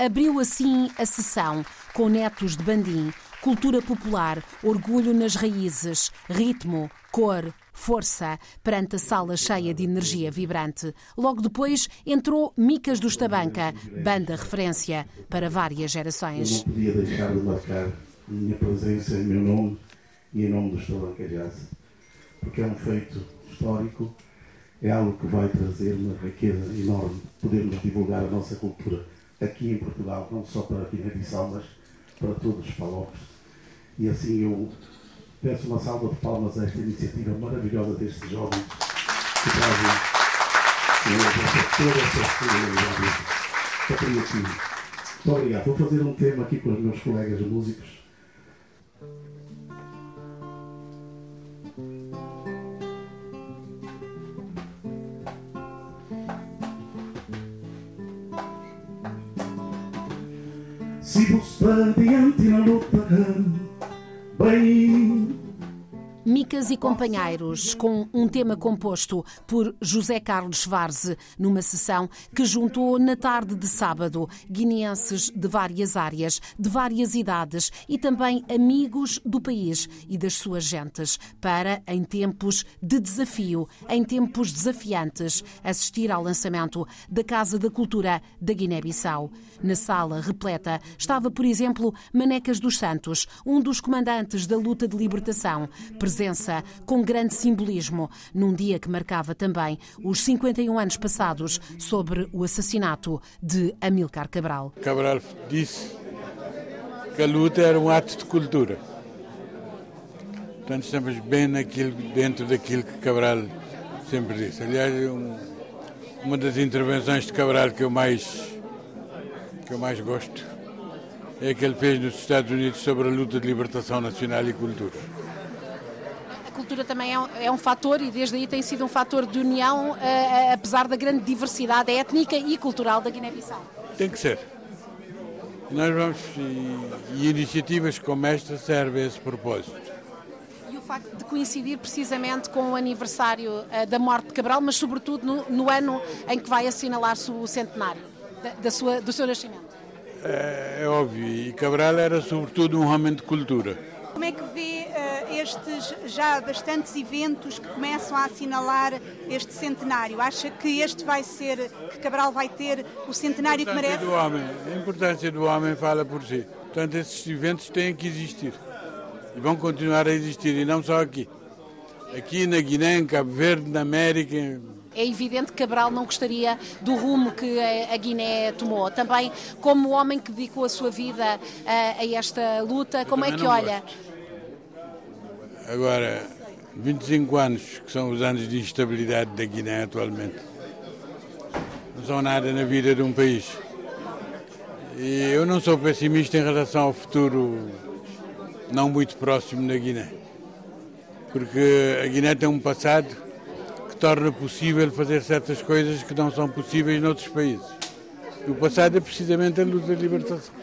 Abriu assim a sessão com netos de bandim, cultura popular, orgulho nas raízes, ritmo, cor, força, perante a sala cheia de energia vibrante. Logo depois entrou Micas do Estabanca, banda referência para várias gerações. Eu não podia deixar de marcar a minha presença em meu nome e em nome do Estabanca Jazz, porque é um feito histórico, é algo que vai trazer uma riqueza enorme, podermos divulgar a nossa cultura aqui em Portugal, não só para aqui na Bissau, mas para todos os palopes. E assim eu peço uma salva de palmas a esta iniciativa maravilhosa destes jovens que trazem toda essa solidariedade patriotismo. Muito obrigado. Vou fazer um tema aqui com os meus colegas músicos. Para Companheiros, com um tema composto por José Carlos Varze, numa sessão que juntou na tarde de sábado guineenses de várias áreas, de várias idades e também amigos do país e das suas gentes, para, em tempos de desafio, em tempos desafiantes, assistir ao lançamento da Casa da Cultura da Guiné-Bissau. Na sala repleta estava, por exemplo, Manecas dos Santos, um dos comandantes da luta de libertação, presença com grande simbolismo, num dia que marcava também os 51 anos passados sobre o assassinato de Amilcar Cabral. Cabral disse que a luta era um ato de cultura. Portanto, estamos bem naquilo, dentro daquilo que Cabral sempre disse. Aliás, um, uma das intervenções de Cabral que eu mais que eu mais gosto é que ele fez nos Estados Unidos sobre a luta de libertação nacional e cultura cultura também é um, é um fator e desde aí tem sido um fator de união, uh, apesar da grande diversidade étnica e cultural da Guiné-Bissau. Tem que ser. Nós vamos, e, e iniciativas como esta servem a esse propósito. E o facto de coincidir precisamente com o aniversário uh, da morte de Cabral, mas sobretudo no, no ano em que vai assinalar-se o centenário da, da sua, do seu nascimento. É, é óbvio, e Cabral era sobretudo um homem de cultura. Como é que vê estes já bastantes eventos que começam a assinalar este centenário? Acha que este vai ser, que Cabral vai ter o centenário que merece? Do homem, a importância do homem fala por si. Portanto, esses eventos têm que existir. E vão continuar a existir, e não só aqui. Aqui na Guiné, em Cabo Verde, na América, é evidente que Cabral não gostaria do rumo que a Guiné tomou. Também, como homem que dedicou a sua vida a, a esta luta, como é que olha? Gosto. Agora, 25 anos, que são os anos de instabilidade da Guiné atualmente, não são nada na vida de um país. E eu não sou pessimista em relação ao futuro não muito próximo da Guiné. Porque a Guiné tem um passado que torna possível fazer certas coisas que não são possíveis noutros países. E o passado é precisamente a luta de libertação.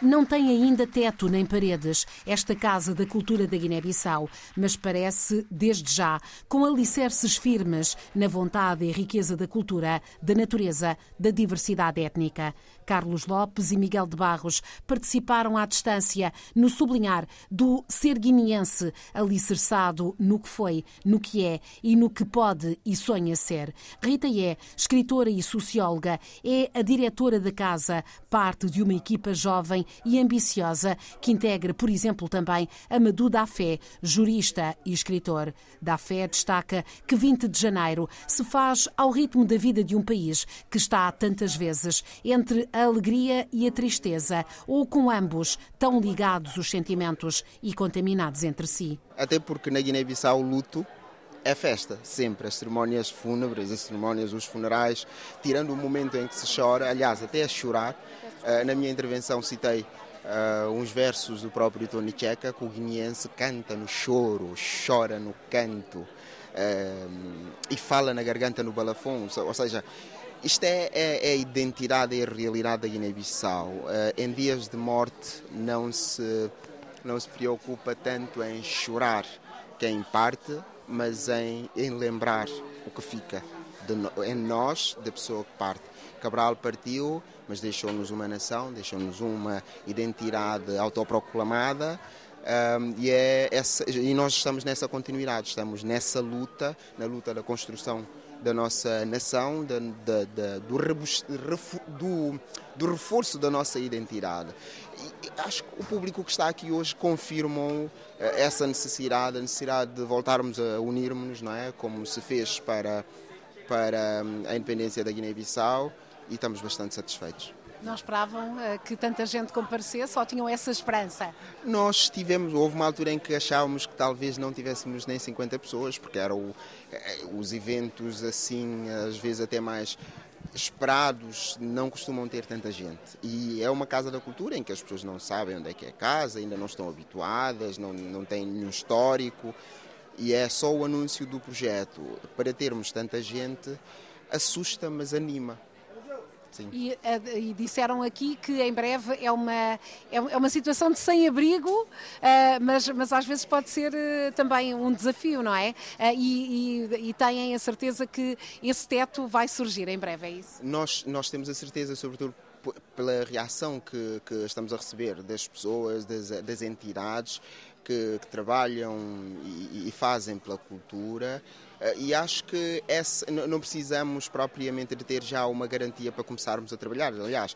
Não tem ainda teto nem paredes esta Casa da Cultura da Guiné-Bissau, mas parece, desde já, com alicerces firmes na vontade e riqueza da cultura, da natureza, da diversidade étnica. Carlos Lopes e Miguel de Barros participaram à distância no sublinhar do ser guineense alicerçado no que foi, no que é e no que pode e sonha ser. Rita é escritora e socióloga, é a diretora da casa, parte de uma equipa jovem e ambiciosa que integra, por exemplo, também Amadou Dafé, jurista e escritor. Dafé destaca que 20 de janeiro se faz ao ritmo da vida de um país que está tantas vezes entre a alegria e a tristeza, ou com ambos tão ligados os sentimentos e contaminados entre si. Até porque na Guiné-Bissau o luto é festa, sempre. As cerimónias fúnebres, as cerimónias, os funerais, tirando o momento em que se chora, aliás, até a chorar. Eh, na minha intervenção citei Uh, uns versos do próprio Tony Checa, que o guineense canta no choro, chora no canto uh, e fala na garganta no balafão, ou seja, isto é, é, é, a identidade e a realidade da Guiné-Bissau. Uh, em dias de morte não se, não se preocupa tanto em chorar quem parte, mas em, em lembrar o que fica de, em nós, da pessoa que parte. Cabral partiu, mas deixou-nos uma nação, deixou-nos uma identidade autoproclamada. Um, e, é essa, e nós estamos nessa continuidade, estamos nessa luta, na luta da construção da nossa nação, da, da, da, do, do, do, reforço da nossa identidade. E acho que o público que está aqui hoje confirmou eh, essa necessidade, a necessidade de voltarmos a unirmos, não é? Como se fez para, para hum, a independência da Guiné-Bissau e estamos bastante satisfeitos. Não esperavam uh, que tanta gente comparecesse ou tinham essa esperança? Nós tivemos, houve uma altura em que achávamos que talvez não tivéssemos nem 50 pessoas, porque eram eh, os eventos assim, às vezes até mais esperados, não costumam ter tanta gente. E é uma casa da cultura em que as pessoas não sabem onde é que é a casa, ainda não estão habituadas, não, não têm nenhum histórico. E é só o anúncio do projeto. Para termos tanta gente, assusta, mas anima e, eh, e, disseram aqui que em breve é uma, é, é uma situação de sem-abrigo, uh, mas, mas às vezes pode ser uh, também um desafio, não é? Uh, e, e, e, têm a certeza que esse teto vai surgir em breve, é isso? Nós, nós temos a certeza, sobretudo pela reação que, que estamos a receber das pessoas, das, das entidades que, que trabalham e, e fazem pela cultura. Eh, e acho que essa, não precisamos propriamente de ter já uma garantia para começarmos a trabalhar. Aliás,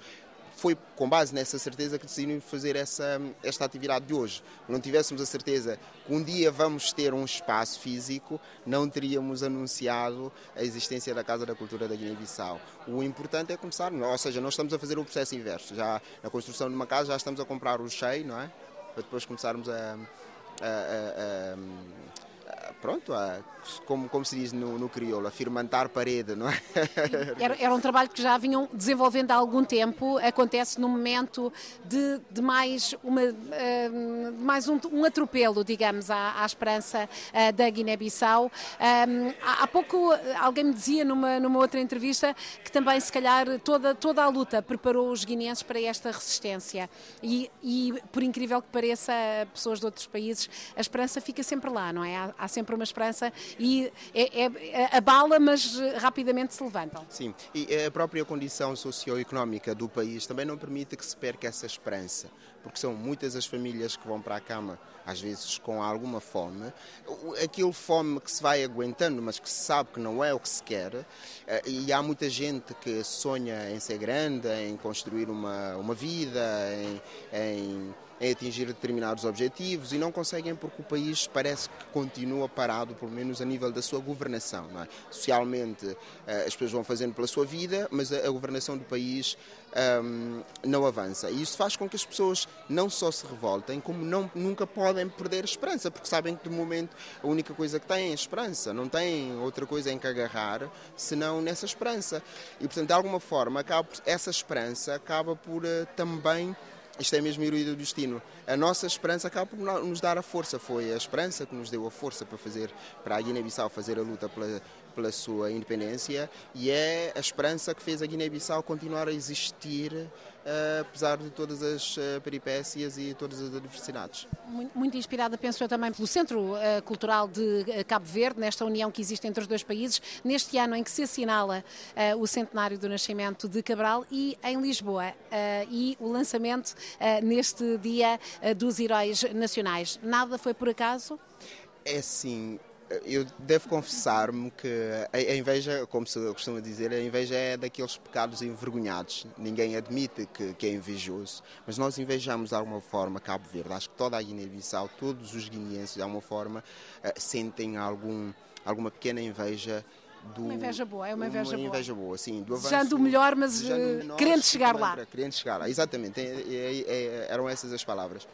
foi com base nessa certeza que decidimos fazer essa, esta atividade de hoje. Se não tivéssemos a certeza que um dia vamos ter um espaço físico, não teríamos anunciado a existência da Casa da Cultura da Guiné-Bissau. O importante é começar, ou seja, nós estamos a fazer o processo inverso. Já na construção de uma casa já estamos a comprar o cheio, não é? Para depois começarmos a, a, a, a pronto, a, como, como se diz no, no crioulo, a firmantar parede, não é? Era, era, um trabalho que já vinham desenvolvendo há algum tempo, acontece no momento de, de mais, uma, uh, mais um, um, atropelo, digamos, à, à esperança da Guiné-Bissau. Há, há, pouco alguém me dizia numa, numa outra entrevista que também, se calhar, toda, toda a luta preparou os guineenses para esta resistência e, e, por incrível que pareça, pessoas de outros países, a esperança fica sempre lá, não é? Há, há sempre uma esperança e é, é, abala, mas rapidamente se levantam. Sim, e a própria condição socioeconómica do país também não permite que se perca essa esperança, porque são muitas as famílias que vão para a cama, às vezes com alguma fome, aquele fome que se vai aguentando, mas que se sabe que não é o que se quer, eh, e há muita gente que sonha em ser grande, em construir uma, uma vida, em, em em atingir determinados objetivos e não conseguem porque o país parece que continua parado, pelo menos a nível da sua governação. É? Socialmente, eh, as pessoas vão fazendo pela sua vida, mas a, governação do país um, ehm, não avança. E isso faz com que as pessoas não só se revoltem, como não, nunca podem perder esperança, porque sabem que de momento a única coisa que têm é esperança, não têm outra coisa em que agarrar senão nessa esperança. E portanto, de alguma forma, acaba, essa esperança acaba por uh, também isto é mesmo ironia do destino. A nossa esperança acaba por nos dar a força. Foi a esperança que nos deu a força para fazer, para a Guiné-Bissau fazer a luta pela, pela sua independência e é a esperança que fez a Guiné-Bissau continuar a existir uh, apesar de todas as uh, peripécias e todas as adversidades. Muito, muito, inspirada, penso eu, também pelo Centro uh, Cultural de Cabo Verde, nesta união que existe entre os dois países, neste ano em que se assinala o centenário do nascimento de Cabral e em Lisboa, e o lançamento neste dia dos heróis nacionais. Nada foi por acaso? É sim, eu devo confessar-me que a inveja, como se costuma dizer, a inveja é daqueles pecados envergonhados. Ninguém admite que, que é invejoso, mas nós invejamos de alguma forma Cabo Verde. Acho que toda a Guiné-Bissau, todos os guineenses, de alguma forma, eh, sentem algum, alguma pequena inveja do, uma inveja boa, é uma inveja, uma inveja boa. boa sim, do desejando o melhor, mas uh, querendo chegar lá. Querendo chegar lá, exatamente, é, é, é, eram essas as palavras.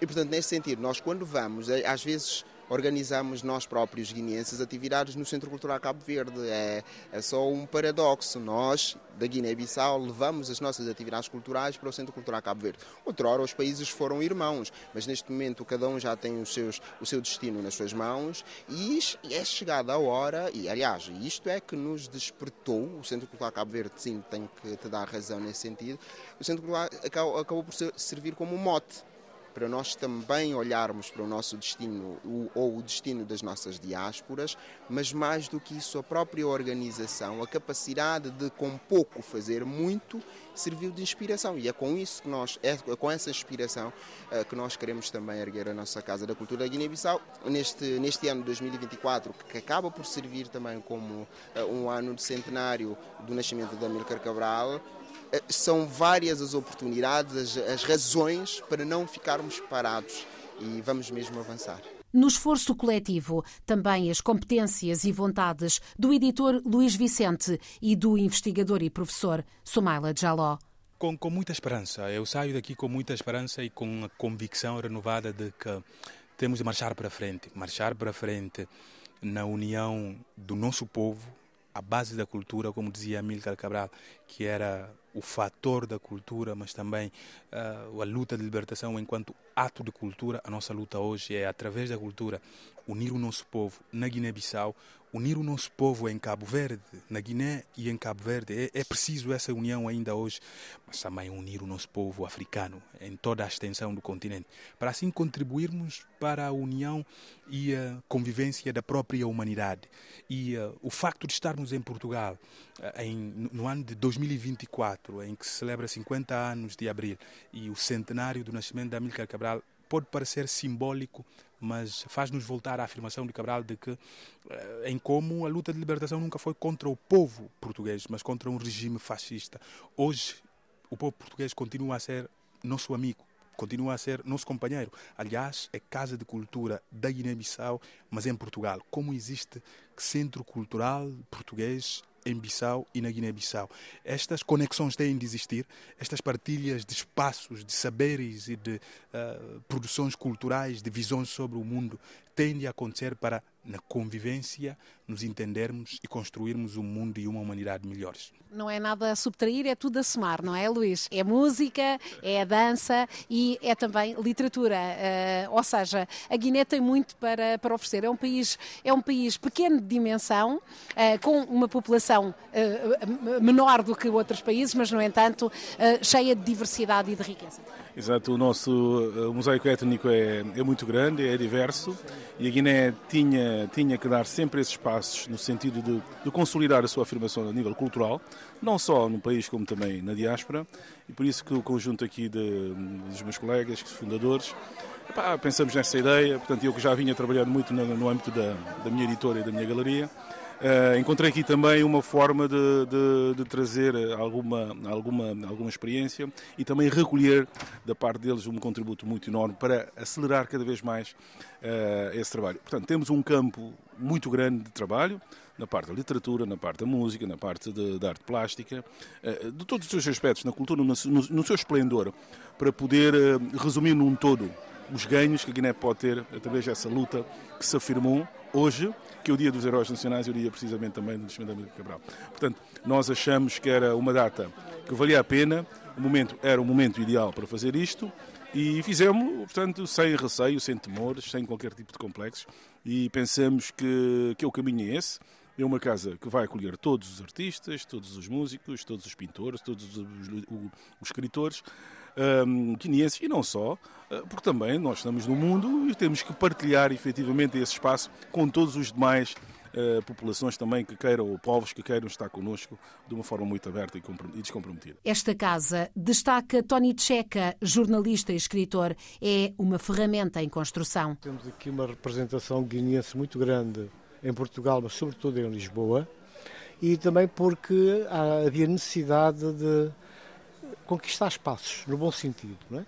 E portanto, nesse sentido, nós quando vamos, eh, às vezes organizamos nós próprios guineenses atividades no Centro Cultural Cabo Verde. É, é só um paradoxo. Nós, da Guiné-Bissau, levamos as nossas atividades culturais para o Centro Cultural Cabo Verde. Outrora os países foram irmãos, mas neste momento cada um já tem os seus, o seu destino nas suas mãos e é chegada a hora, e aliás, isto é que nos despertou, o Centro Cultural Cabo Verde, sim, tem que te dar razão nesse sentido, o Centro Cultural acabou, acabou por servir como um mote para nós também olharmos para o nosso destino ou o destino das nossas diásporas, mas mais do que isso, a própria organização, a capacidade de com pouco fazer muito, serviu de inspiração. E é com isso que nós, é com essa inspiração eh, que nós queremos também erguer a nossa Casa da Cultura da Guiné-Bissau neste, neste ano de 2024, que acaba por servir também como eh, um ano de centenário do nascimento da Amílcar Cabral, são várias as oportunidades, as, as razões para não ficarmos parados e vamos mesmo avançar. No esforço coletivo, também as competências e vontades do editor Luís Vicente e do investigador e professor Somaila Jaló. Com, com muita esperança. Eu saio daqui com muita esperança e com a convicção renovada de que temos de marchar para frente marchar para frente na união do nosso povo, a base da cultura, como dizia Amílcar Cabral, que era o fator da cultura, mas também uh, a luta de libertação enquanto ato de cultura. A nossa luta hoje é, através da cultura, unir o nosso povo na Guiné-Bissau, unir o nosso povo em Cabo Verde, na Guiné e em Cabo Verde. É, é, preciso essa união ainda hoje, mas também unir o nosso povo africano em toda a extensão do continente, para assim contribuirmos para a união e a convivência da própria humanidade. E uh, o facto de estarmos em Portugal uh, em, no ano de 2024, em que se celebra 50 anos de abril e o centenário do nascimento da Amílcar Cabral, pode parecer simbólico, mas faz-nos voltar à afirmação de Cabral de que eh, em como a luta de libertação nunca foi contra o povo português, mas contra um regime fascista. Hoje o povo português continua a ser nosso amigo, continua a ser nosso companheiro. Aliás, é casa de cultura da Guiné-Bissau, mas em Portugal. Como existe centro cultural português em Bissau e na Guiné-Bissau. Estas conexões têm de existir, estas partilhas de espaços, de saberes e de uh, produções culturais, de visões sobre o mundo têm de acontecer para na convivência, nos entendermos e construirmos um mundo e uma humanidade melhores. Não é nada a subtrair, é tudo a somar, não é, Luís? É música, é a dança e é também literatura. Uh, ou seja, a Guiné tem muito para, para oferecer. É um país, é um país pequeno de dimensão, uh, com uma população uh, menor do que outros países, mas, no entanto, cheia de diversidade e de riqueza. Exato, o nosso o mosaico étnico é, é muito grande, é diverso e a Guiné tinha, tinha que dar sempre esses passos no sentido de, de, consolidar a sua afirmação a nível cultural, não só no país como também na diáspora, e por isso que o conjunto aqui de, dos meus colegas, fundadores, epá, pensamos nessa ideia, portanto eu que já vinha trabalhando muito no, no âmbito da, da minha editora e da minha galeria, Uh, encontrei aqui também uma forma de, de, de, trazer alguma, alguma, alguma experiência e também recolher da parte deles um contributo muito enorme para acelerar cada vez mais uh, esse trabalho. Portanto, temos um campo muito grande de trabalho na parte da literatura, na parte da música, na parte da arte plástica, uh, de todos os seus aspectos, na cultura, no, no, no seu esplendor, para poder resumir num todo os ganhos que a Guiné pode ter através dessa luta que se afirmou hoje, que é o Dia dos Heróis Nacionais e o dia precisamente também do nascimento da Cabral. Portanto, nós achamos que era uma data que valia a pena, o momento era o momento ideal para fazer isto e fizemos, portanto, sem receio, sem temores, sem qualquer tipo de complexos e pensamos que, que o caminho é esse. É uma casa que vai acolher todos os artistas, todos os músicos, todos os pintores, todos os, os, os escritores um, guineenses e não só, uh, porque também nós estamos no mundo e temos que partilhar efetivamente esse espaço com todos os demais Uh, populações também que queiram, ou povos que queiram estar connosco de uma forma muito aberta e descomprometida. Esta casa, destaca Tony Checa, jornalista e escritor, é uma ferramenta em construção. Temos aqui uma representação guineense muito grande em Portugal, mas sobretudo em Lisboa, e também porque havia necessidade de conquistar espaços, no bom sentido, não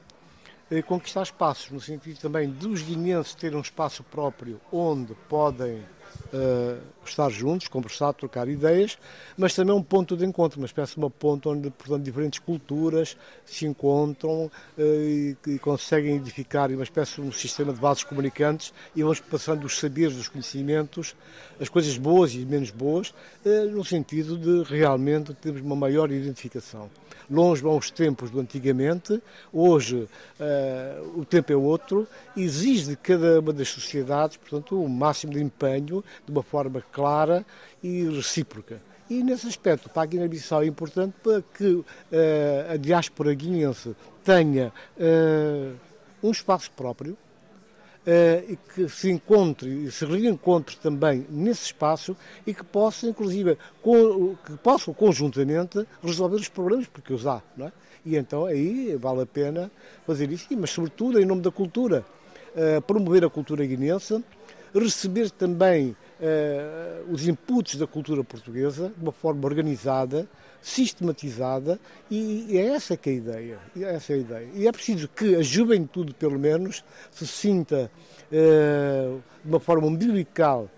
é? Conquistar espaços no sentido também dos guineenses terem um espaço próprio onde podem uh, estar juntos, conversar, trocar ideias, mas também um ponto de encontro, uma espécie de uma ponte onde, portanto, diferentes culturas se encontram uh, e, e, conseguem edificar uma espécie de um sistema de vasos comunicantes e vamos passando os saberes, os conhecimentos, as coisas boas e menos boas, uh, no sentido de realmente termos uma maior identificação. Longe vão os tempos do antigamente, hoje o tempo é outro, exige de cada uma das sociedades, portanto, o máximo de empenho, de uma forma clara e recíproca. E nesse aspecto, para a Guiné-Bissau é importante para que uh, a diáspora guineense tenha uh, um espaço próprio uh, e que se encontre e se reencontre também nesse espaço e que possa, inclusive, com, que possam conjuntamente resolver os problemas, porque os há, não é? E então aí vale a pena fazer isso, mas sobretudo em nome da cultura, promover a cultura guinense, receber também uh, os inputs da cultura portuguesa de uma forma organizada, sistematizada e é essa que é a ideia. É essa a ideia. E é preciso que a juventude, pelo menos, se sinta uh, de uma forma umbilical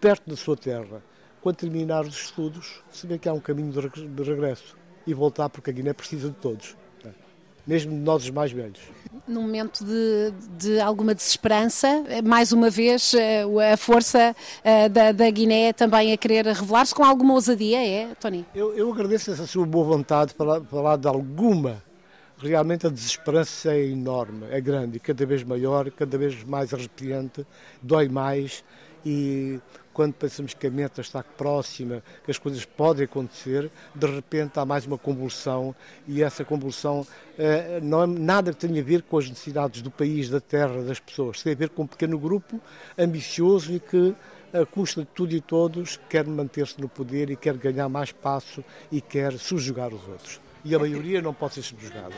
perto da sua terra. Quando terminar os estudos, se vê que há um caminho de regresso e voltar, porque a Guiné precisa de todos mesmo nós os mais velhos. Num momento de, de alguma desesperança, mais uma vez eh, a força eh, da, da Guiné também a querer revelar-se com alguma ousadia, é, Tony? Eu, eu agradeço essa sua boa vontade para falar de alguma. Realmente a desesperança é enorme, é grande, cada vez maior, cada vez mais arrepiante, dói mais e quando pensamos que a meta está próxima, que as coisas podem acontecer, de repente há mais uma convulsão e essa convulsão eh, não é nada que tenha a ver com as necessidades do país, da terra, das pessoas. Tem a ver com um pequeno grupo ambicioso e que, a custa de tudo e todos, quer manter-se no poder e quer ganhar mais espaço e quer subjugar os outros e a maioria não pode ser subjugada.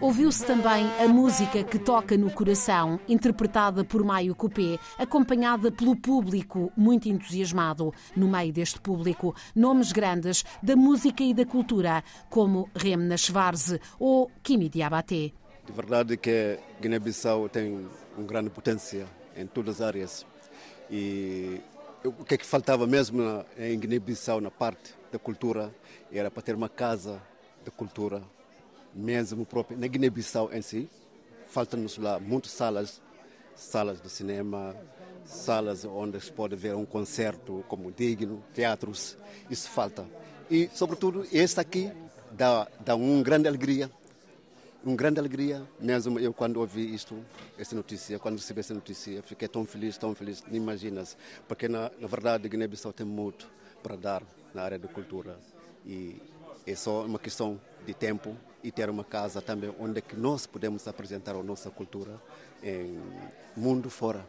Ouviu-se também a música que toca no coração, interpretada por Maio Copé, acompanhada pelo público muito entusiasmado. No meio deste público, nomes grandes da música e da cultura, como Remna Schwarze ou Kimi Diabaté. De verdade que Guiné-Bissau tem um grande potencial em todas as áreas. E o que é que faltava mesmo em Guiné-Bissau na parte da cultura era para ter uma casa da cultura mesmo próprio, na Guiné-Bissau em si, faltam-nos lá muitas salas, salas de cinema, salas onde se pode ver um concerto como digno, teatros, isso falta. E, sobretudo, este aqui dá, dá uma grande alegria, uma grande alegria, mesmo eu quando ouvi isto, essa notícia, quando recebi essa notícia, fiquei tão feliz, tão feliz, nem imaginas, porque na, na verdade Guiné-Bissau tem muito para dar na área da cultura e é só uma questão de tempo e ter uma casa também onde é que nós podemos apresentar a nossa cultura em mundo fora.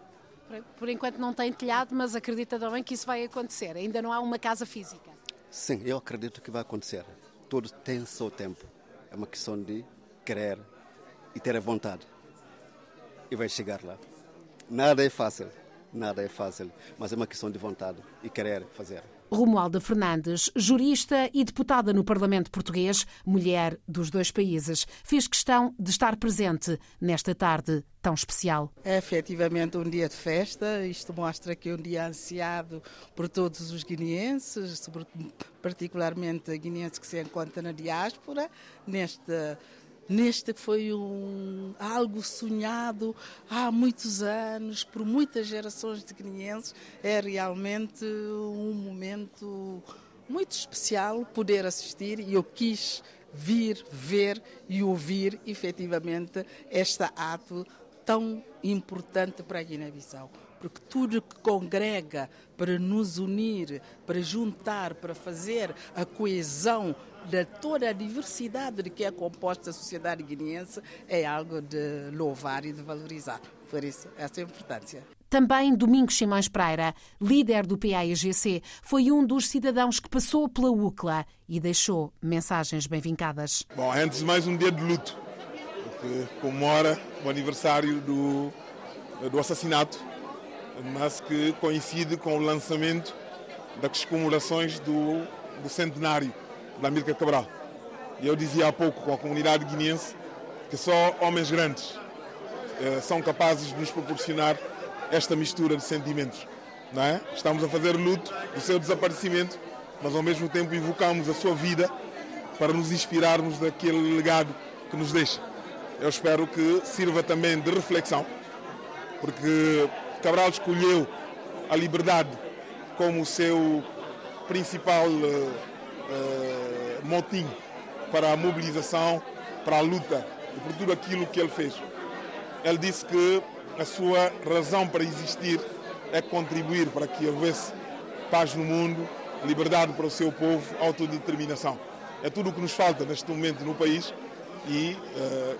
Por enquanto não tem telhado, mas acredita também que isso vai acontecer. Ainda não há uma casa física. Sim, eu acredito que vai acontecer. Tudo tem seu tempo. É uma questão de querer e ter a vontade. E vai chegar lá. Nada é fácil, nada é fácil, mas é uma questão de vontade e querer fazer. Romualda Fernandes, jurista e deputada no Parlamento Português, mulher dos dois países, fez questão de estar presente nesta tarde tão especial. É efetivamente um dia de festa, isto mostra que é um dia ansiado por todos os guineenses, particularmente guineenses que se encontram na diáspora, neste Neste foi um, algo sonhado há muitos anos, por muitas gerações de guineenses. É realmente um momento muito especial poder assistir e eu quis vir, ver e ouvir efetivamente este ato tão importante para a Guiné-Bissau porque tudo que congrega para nos unir, para juntar, para fazer a coesão de toda a diversidade de que é composta a sociedade guineense é algo de louvar e de valorizar. Por isso, essa é a importância. Também Domingos Simões Pereira, líder do PAIGC, foi um dos cidadãos que passou pela UCLA e deixou mensagens bem vincadas. Bom, antes de mais um dia de luto, que comemora o aniversário do, do assassinato mas que coincide com o lançamento das comemorações do, do centenário da Amílcar Cabral. E eu dizia há pouco com a comunidade guineense que só homens grandes eh, são capazes de nos proporcionar esta mistura de sentimentos. Não é? Estamos a fazer luto do seu desaparecimento, mas ao mesmo tempo invocamos a sua vida para nos inspirarmos daquele legado que nos deixa. Eu espero que sirva também de reflexão, porque Cabral escolheu a liberdade como o seu principal uh, uh, motim para a mobilização, para a luta e por tudo aquilo que ele fez. Ele disse que a sua razão para existir é contribuir para que houvesse paz no mundo liberdade para o seu povo, autodeterminação. É tudo o que nos falta neste momento no país e uh,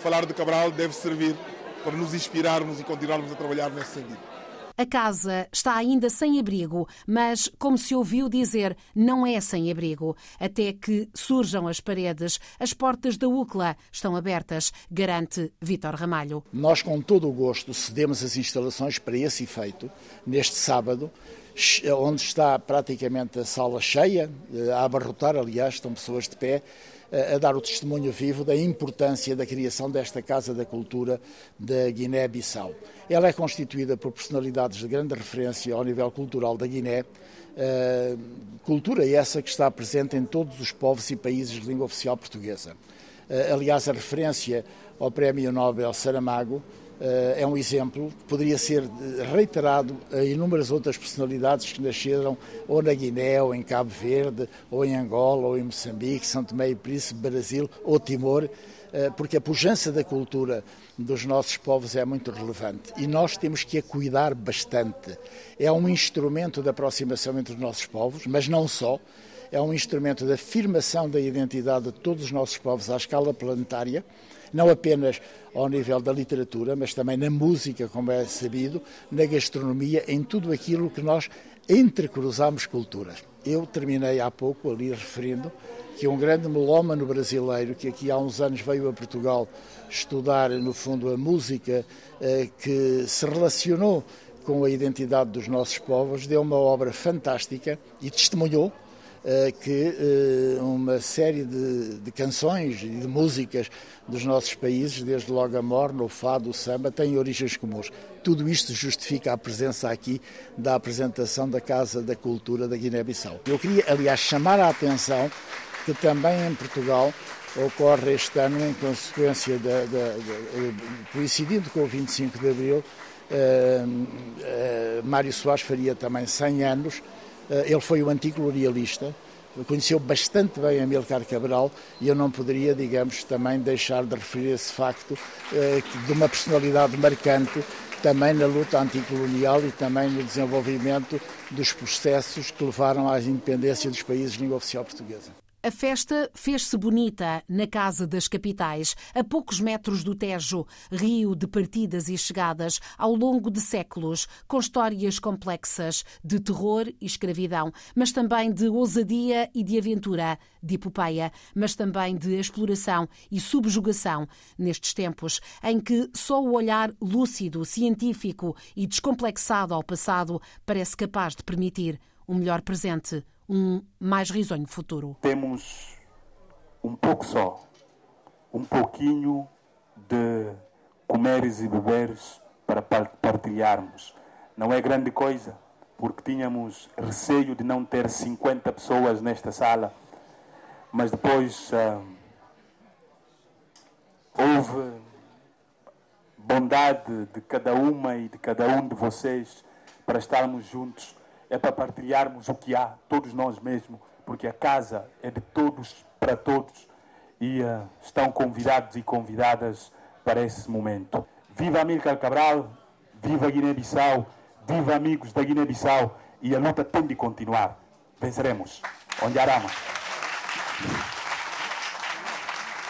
falar de Cabral deve servir para nos inspirarmos e continuarmos a trabalhar nesse sentido. A casa está ainda sem abrigo, mas, como se ouviu dizer, não é sem abrigo. Até que surjam as paredes, as portas da UCLA estão abertas, garante Vítor Ramalho. Nós, com todo o gosto, cedemos as instalações para esse efeito, neste sábado, onde está praticamente a sala cheia, eh, a abarrotar, aliás, estão pessoas de pé, a dar o testemunho vivo da importância da criação desta Casa da Cultura da Guiné-Bissau. Ela é constituída por personalidades de grande referência ao nível cultural da Guiné, cultura essa que está presente em todos os povos e países de língua oficial portuguesa. Aliás, a referência ao Prémio Nobel Saramago é um exemplo que poderia ser reiterado a inúmeras outras personalidades que nasceram ou na Guiné, ou em Cabo Verde, ou em Angola, ou em Moçambique, São Tomé e Príncipe, Brasil ou Timor, eh, porque a pujança da cultura dos nossos povos é muito relevante e nós temos que a cuidar bastante. É um instrumento de aproximação entre os nossos povos, mas não só. É um instrumento de afirmação da identidade de todos os nossos povos à escala planetária não apenas ao nível da literatura, mas também na música, como é sabido, na gastronomia, em tudo aquilo que nós entrecruzamos culturas. Eu terminei há pouco ali referindo que um grande melómano brasileiro que aqui há uns anos veio a Portugal estudar, no fundo, a música eh, que se relacionou com a identidade dos nossos povos, deu uma obra fantástica e testemunhou que eh, uma série de, de, canções e de músicas dos nossos países, desde logo a morna, o fado, o samba, têm origens comuns. Tudo isto justifica a presença aqui da apresentação da Casa da Cultura da Guiné-Bissau. Eu queria, aliás, chamar a atenção que também em Portugal ocorre este ano, em consequência, da, coincidindo com o 25 de Abril, uh, uh, Mário Soares faria também 100 anos eh, ele foi o antigo glorialista, conheceu bastante bem Amilcar Cabral e eu não poderia, digamos, também deixar de referir esse facto eh, de uma personalidade marcante também na luta anticolonial e também no desenvolvimento dos processos que levaram à independência dos países de língua oficial portuguesa. A festa fez-se bonita na Casa das Capitais, a poucos metros do Tejo, rio de partidas e chegadas ao longo de séculos, com histórias complexas de terror e escravidão, mas também de ousadia e de aventura, de epopeia, mas também de exploração e subjugação, nestes tempos em que só o olhar lúcido, científico e descomplexado ao passado parece capaz de permitir um melhor presente um mais risonho futuro. Temos um pouco só, um pouquinho de comeres e beberes para partilharmos. Não é grande coisa, porque tínhamos receio de não ter 50 pessoas nesta sala, mas depois uh, houve bondade de cada uma e de cada um de vocês para estarmos juntos é para partilharmos o que há, todos nós mesmos, porque a casa é de todos para todos e uh, estão convidados e convidadas para esse momento. Viva Amílcar Cabral, viva Guiné-Bissau, viva amigos da Guiné-Bissau e a luta tem de continuar. Venceremos. Onde Arama.